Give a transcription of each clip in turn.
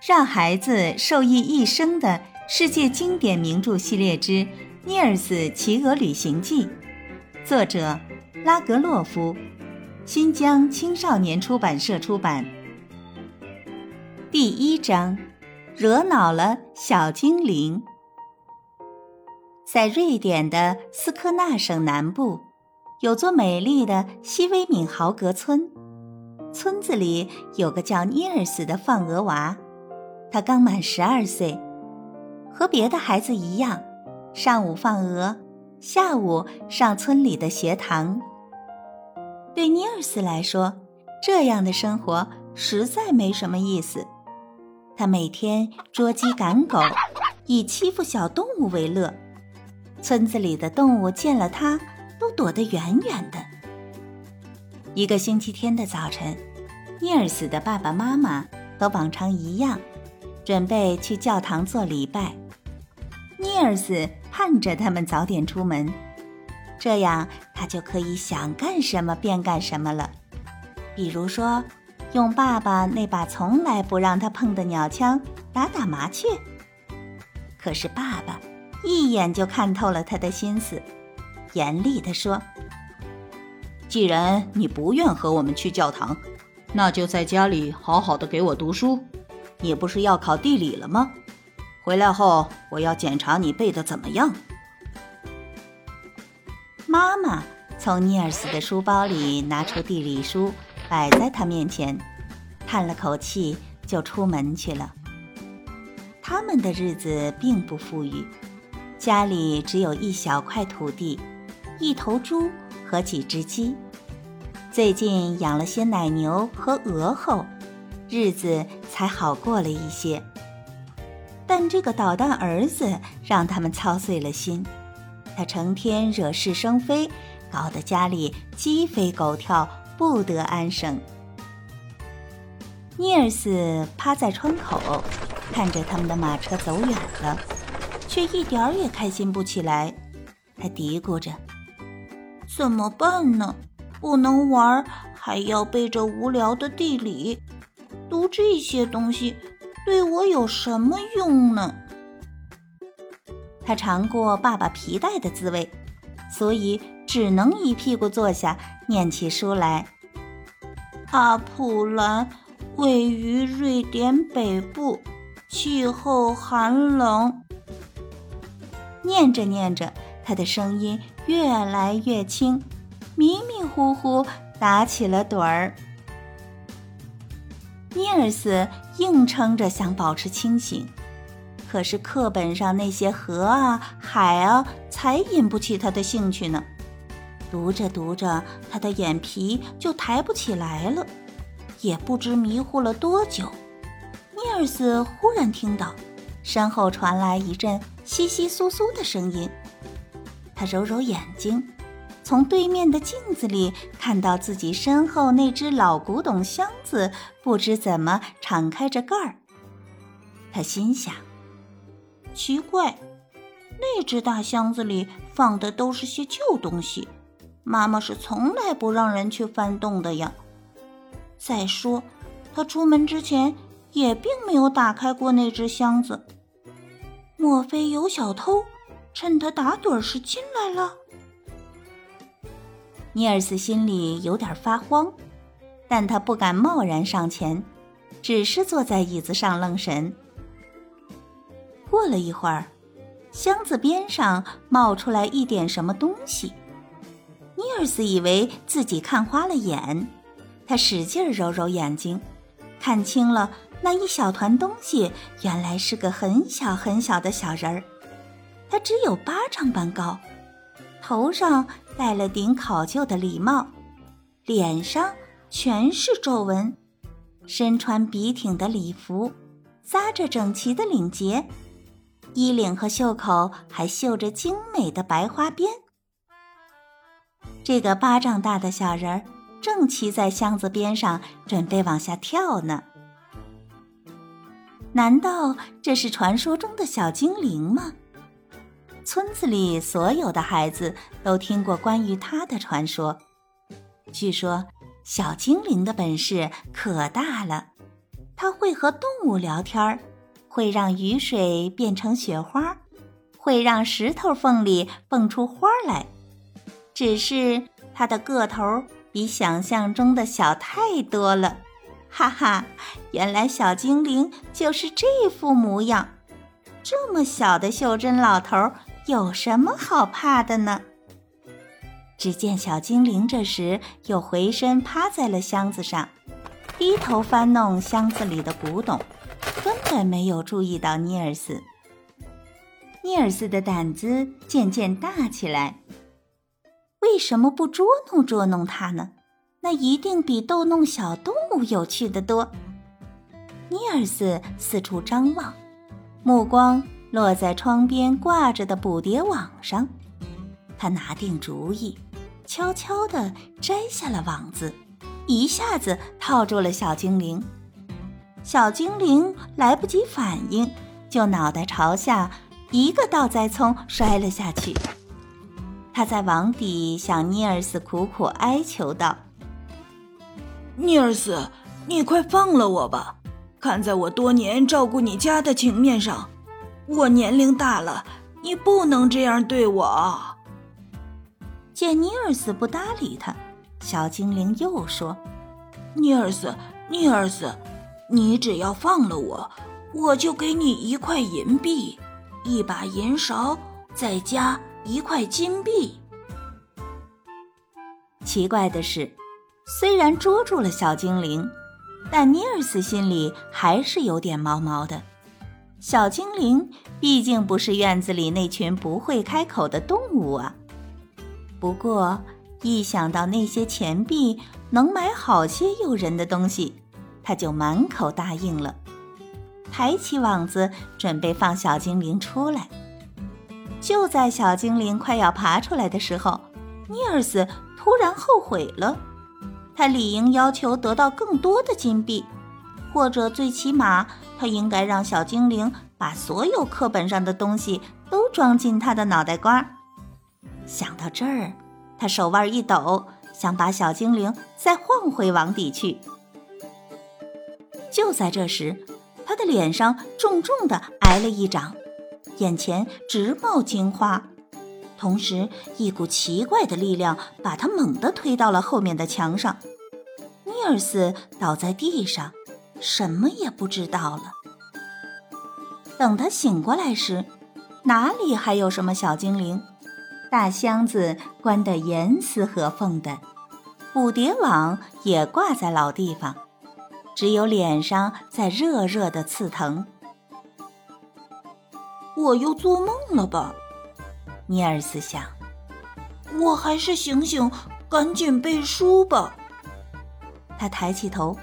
让孩子受益一生的世界经典名著系列之《尼尔斯骑鹅旅行记》，作者拉格洛夫，新疆青少年出版社出版。第一章，惹恼了小精灵。在瑞典的斯科纳省南部，有座美丽的西威敏豪格村。村子里有个叫尼尔斯的放鹅娃，他刚满十二岁，和别的孩子一样，上午放鹅，下午上村里的学堂。对尼尔斯来说，这样的生活实在没什么意思。他每天捉鸡赶狗，以欺负小动物为乐。村子里的动物见了他，都躲得远远的。一个星期天的早晨，尼尔斯的爸爸妈妈和往常一样，准备去教堂做礼拜。尼尔斯盼着他们早点出门，这样他就可以想干什么便干什么了。比如说，用爸爸那把从来不让他碰的鸟枪打打麻雀。可是爸爸一眼就看透了他的心思，严厉地说。既然你不愿和我们去教堂，那就在家里好好的给我读书。你不是要考地理了吗？回来后我要检查你背的怎么样。妈妈从尼尔斯的书包里拿出地理书，摆在他面前，叹了口气，就出门去了。他们的日子并不富裕，家里只有一小块土地，一头猪。和几只鸡，最近养了些奶牛和鹅后，日子才好过了一些。但这个捣蛋儿子让他们操碎了心，他成天惹是生非，搞得家里鸡飞狗跳，不得安生。尼尔斯趴在窗口，看着他们的马车走远了，却一点儿也开心不起来。他嘀咕着。怎么办呢？不能玩，还要背着无聊的地理，读这些东西，对我有什么用呢？他尝过爸爸皮带的滋味，所以只能一屁股坐下，念起书来。阿普兰位于瑞典北部，气候寒冷。念着念着。他的声音越来越轻，迷迷糊糊打起了盹儿。尼尔斯硬撑着想保持清醒，可是课本上那些河啊、海啊，才引不起他的兴趣呢。读着读着，他的眼皮就抬不起来了，也不知迷糊了多久。尼尔斯忽然听到身后传来一阵窸窸窣窣的声音。他揉揉眼睛，从对面的镜子里看到自己身后那只老古董箱子，不知怎么敞开着盖儿。他心想：奇怪，那只大箱子里放的都是些旧东西，妈妈是从来不让人去翻动的呀。再说，他出门之前也并没有打开过那只箱子，莫非有小偷？趁他打盹时进来了，尼尔斯心里有点发慌，但他不敢贸然上前，只是坐在椅子上愣神。过了一会儿，箱子边上冒出来一点什么东西，尼尔斯以为自己看花了眼，他使劲揉揉眼睛，看清了那一小团东西，原来是个很小很小的小人儿。他只有巴掌般高，头上戴了顶考究的礼帽，脸上全是皱纹，身穿笔挺的礼服，扎着整齐的领结，衣领和袖口还绣着精美的白花边。这个巴掌大的小人儿正骑在箱子边上，准备往下跳呢。难道这是传说中的小精灵吗？村子里所有的孩子都听过关于他的传说。据说，小精灵的本事可大了，它会和动物聊天儿，会让雨水变成雪花，会让石头缝里蹦出花来。只是它的个头比想象中的小太多了。哈哈，原来小精灵就是这副模样。这么小的袖珍老头有什么好怕的呢？只见小精灵这时又回身趴在了箱子上，低头翻弄箱子里的古董，根本没有注意到尼尔斯。尼尔斯的胆子渐渐大起来。为什么不捉弄捉弄他呢？那一定比逗弄小动物有趣的多。尼尔斯四处张望，目光落在窗边挂着的捕蝶网上。他拿定主意，悄悄地摘下了网子，一下子套住了小精灵。小精灵来不及反应，就脑袋朝下，一个倒栽葱摔了下去。他在网底向尼尔斯苦苦哀求道。尼尔斯，你快放了我吧！看在我多年照顾你家的情面上，我年龄大了，你不能这样对我。见尼尔斯不搭理他，小精灵又说：“尼尔斯，尼尔斯，你只要放了我，我就给你一块银币，一把银勺，再加一块金币。”奇怪的是。虽然捉住了小精灵，但尼尔斯心里还是有点毛毛的。小精灵毕竟不是院子里那群不会开口的动物啊。不过一想到那些钱币能买好些诱人的东西，他就满口答应了，抬起网子准备放小精灵出来。就在小精灵快要爬出来的时候，尼尔斯突然后悔了。他理应要求得到更多的金币，或者最起码他应该让小精灵把所有课本上的东西都装进他的脑袋瓜。想到这儿，他手腕一抖，想把小精灵再晃回网底去。就在这时，他的脸上重重的挨了一掌，眼前直冒金花，同时一股奇怪的力量把他猛地推到了后面的墙上。尼尔斯倒在地上，什么也不知道了。等他醒过来时，哪里还有什么小精灵？大箱子关得严丝合缝的，捕蝶网也挂在老地方，只有脸上在热热的刺疼。我又做梦了吧？尼尔斯想。我还是醒醒，赶紧背书吧。他抬起头，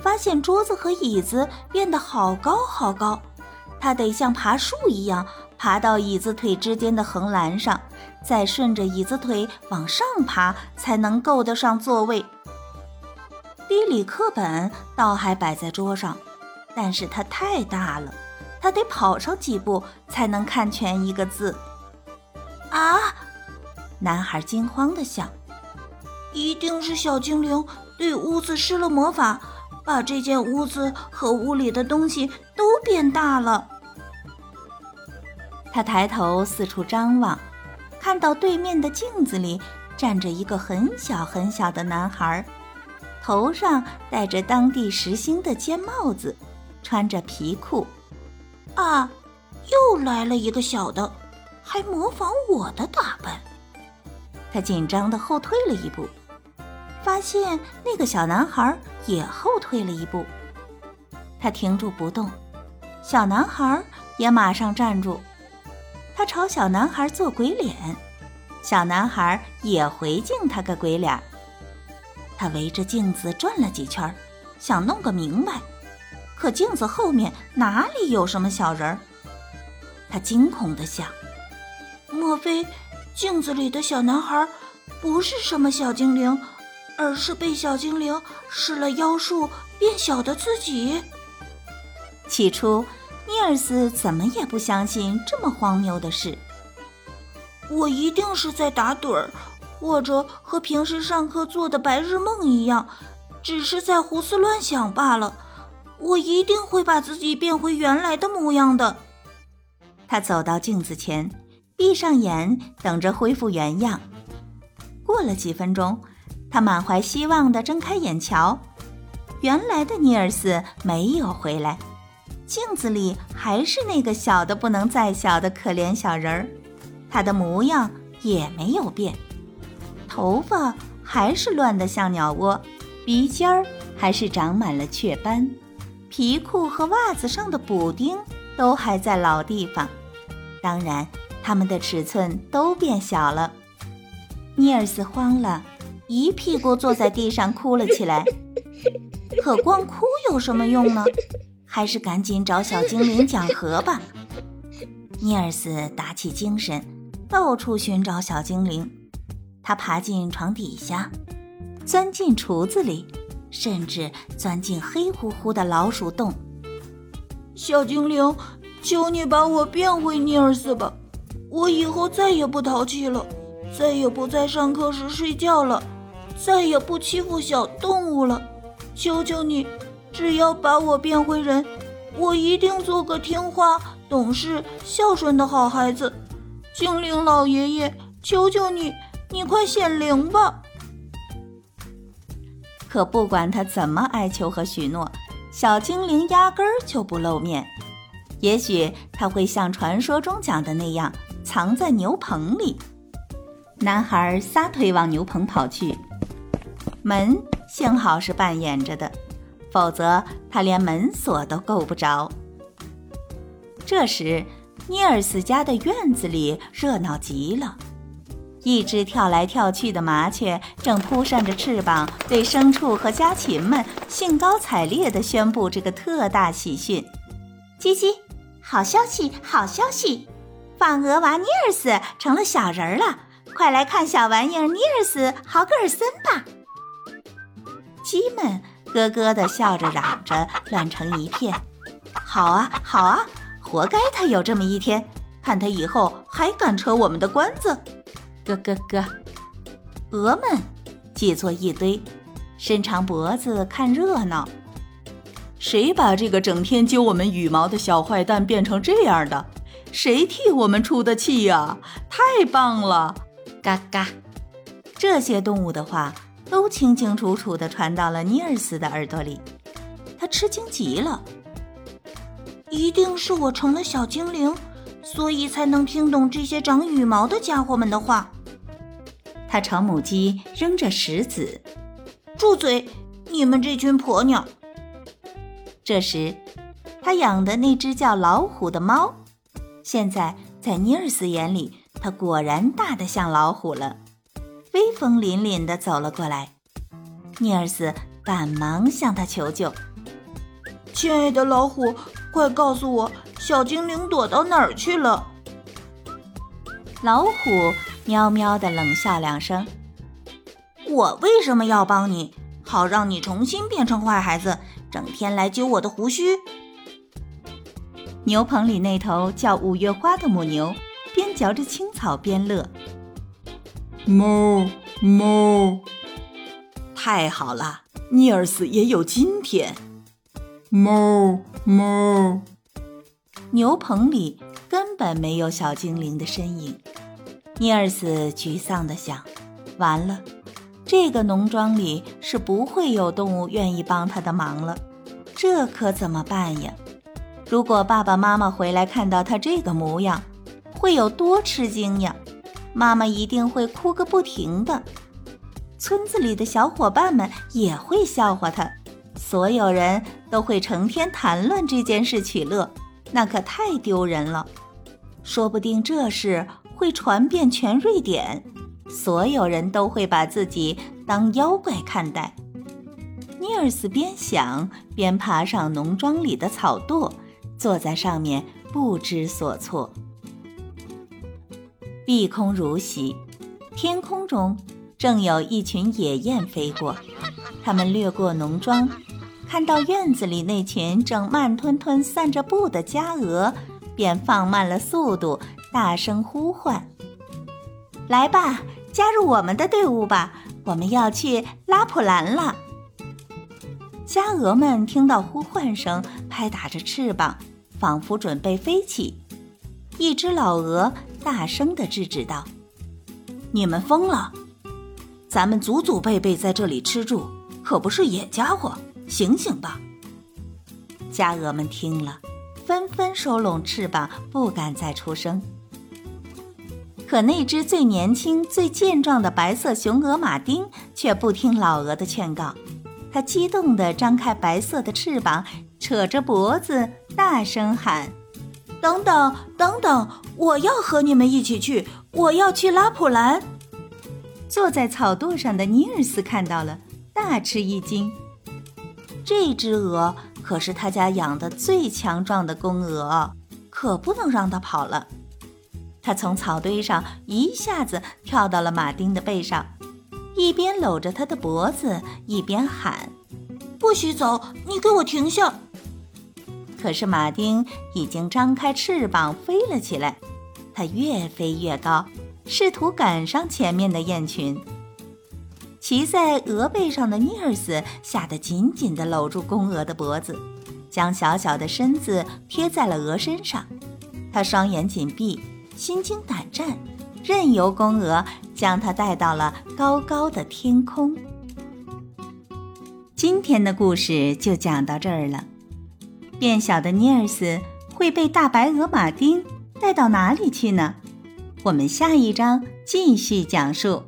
发现桌子和椅子变得好高好高，他得像爬树一样爬到椅子腿之间的横栏上，再顺着椅子腿往上爬，才能够得上座位。地理课本倒还摆在桌上，但是它太大了，他得跑上几步才能看全一个字。啊！男孩惊慌地想：“一定是小精灵。”对屋子施了魔法，把这间屋子和屋里的东西都变大了。他抬头四处张望，看到对面的镜子里站着一个很小很小的男孩，头上戴着当地时兴的尖帽子，穿着皮裤。啊，又来了一个小的，还模仿我的打扮。他紧张地后退了一步。发现那个小男孩也后退了一步，他停住不动，小男孩也马上站住，他朝小男孩做鬼脸，小男孩也回敬他个鬼脸。他围着镜子转了几圈，想弄个明白，可镜子后面哪里有什么小人儿？他惊恐地想：莫非镜子里的小男孩不是什么小精灵？而是被小精灵施了妖术变小的自己。起初，尼尔斯怎么也不相信这么荒谬的事。我一定是在打盹儿，或者和平时上课做的白日梦一样，只是在胡思乱想罢了。我一定会把自己变回原来的模样的。他走到镜子前，闭上眼，等着恢复原样。过了几分钟，他满怀希望地睁开眼瞧，原来的尼尔斯没有回来，镜子里还是那个小的不能再小的可怜小人儿，他的模样也没有变，头发还是乱得像鸟窝，鼻尖儿还是长满了雀斑，皮裤和袜子上的补丁都还在老地方。当然，它们的尺寸都变小了。尼尔斯慌了，一屁股坐在地上哭了起来。可光哭有什么用呢？还是赶紧找小精灵讲和吧。尼尔斯打起精神，到处寻找小精灵。他爬进床底下，钻进橱子里，甚至钻进黑乎乎的老鼠洞。小精灵。求你把我变回尼尔斯吧！我以后再也不淘气了，再也不在上课时睡觉了，再也不欺负小动物了。求求你，只要把我变回人，我一定做个听话、懂事、孝顺的好孩子。精灵老爷爷，求求你，你快显灵吧！可不管他怎么哀求和许诺，小精灵压根儿就不露面。也许他会像传说中讲的那样，藏在牛棚里。男孩撒腿往牛棚跑去，门幸好是半掩着的，否则他连门锁都够不着。这时，尼尔斯家的院子里热闹极了，一只跳来跳去的麻雀正扑扇着翅膀，对牲畜和家禽们兴高采烈地宣布这个特大喜讯：叽叽。好消息，好消息！放鹅娃尼尔斯成了小人儿了，快来看小玩意儿尼尔斯豪格尔森吧！鸡们咯咯地笑着嚷着，乱成一片。好啊，好啊，活该他有这么一天，看他以后还敢扯我们的关子！咯咯咯，鹅们挤作一堆，伸长脖子看热闹。谁把这个整天揪我们羽毛的小坏蛋变成这样的？谁替我们出的气呀？太棒了！嘎嘎，这些动物的话都清清楚楚地传到了尼尔斯的耳朵里，他吃惊极了。一定是我成了小精灵，所以才能听懂这些长羽毛的家伙们的话。他朝母鸡扔着石子：“住嘴！你们这群婆娘！”这时，他养的那只叫老虎的猫，现在在尼尔斯眼里，它果然大得像老虎了，威风凛凛地走了过来。尼尔斯赶忙向他求救：“亲爱的老虎，快告诉我，小精灵躲到哪儿去了？”老虎喵喵地冷笑两声：“我为什么要帮你？好让你重新变成坏孩子？”整天来揪我的胡须。牛棚里那头叫五月花的母牛，边嚼着青草边乐。哞哞，太好了，尼尔斯也有今天。哞哞，牛棚里根本没有小精灵的身影。尼尔斯沮丧地想：完了。这个农庄里是不会有动物愿意帮他的忙了，这可怎么办呀？如果爸爸妈妈回来看到他这个模样，会有多吃惊呀？妈妈一定会哭个不停的，村子里的小伙伴们也会笑话他，所有人都会成天谈论这件事取乐，那可太丢人了。说不定这事会传遍全瑞典。所有人都会把自己当妖怪看待。尼尔斯边想边爬上农庄里的草垛，坐在上面不知所措。碧空如洗，天空中正有一群野雁飞过，它们掠过农庄，看到院子里那群正慢吞吞散着步的家鹅，便放慢了速度，大声呼唤：“来吧！”加入我们的队伍吧！我们要去拉普兰了。家鹅们听到呼唤声，拍打着翅膀，仿佛准备飞起。一只老鹅大声地制止道：“你们疯了！咱们祖祖辈辈在这里吃住，可不是野家伙！醒醒吧！”家鹅们听了，纷纷收拢翅膀，不敢再出声。可那只最年轻、最健壮的白色雄鹅马丁却不听老鹅的劝告。它激动地张开白色的翅膀，扯着脖子，大声喊：“等等，等等！我要和你们一起去，我要去拉普兰。”坐在草垛上的尼尔斯看到了，大吃一惊。这只鹅可是他家养的最强壮的公鹅，可不能让它跑了。他从草堆上一下子跳到了马丁的背上。一边搂着他的脖子，一边喊：“不许走！你给我停下！”可是马丁已经张开翅膀飞了起来，它越飞越高，试图赶上前面的雁群。骑在鹅背上的尼尔斯吓得紧紧地搂住公鹅的脖子，将小小的身子贴在了鹅身上。他双眼紧闭，心惊胆战。任由公鹅将它带到了高高的天空。今天的故事就讲到这儿了。变小的尼尔斯会被大白鹅马丁带到哪里去呢？我们下一章继续讲述。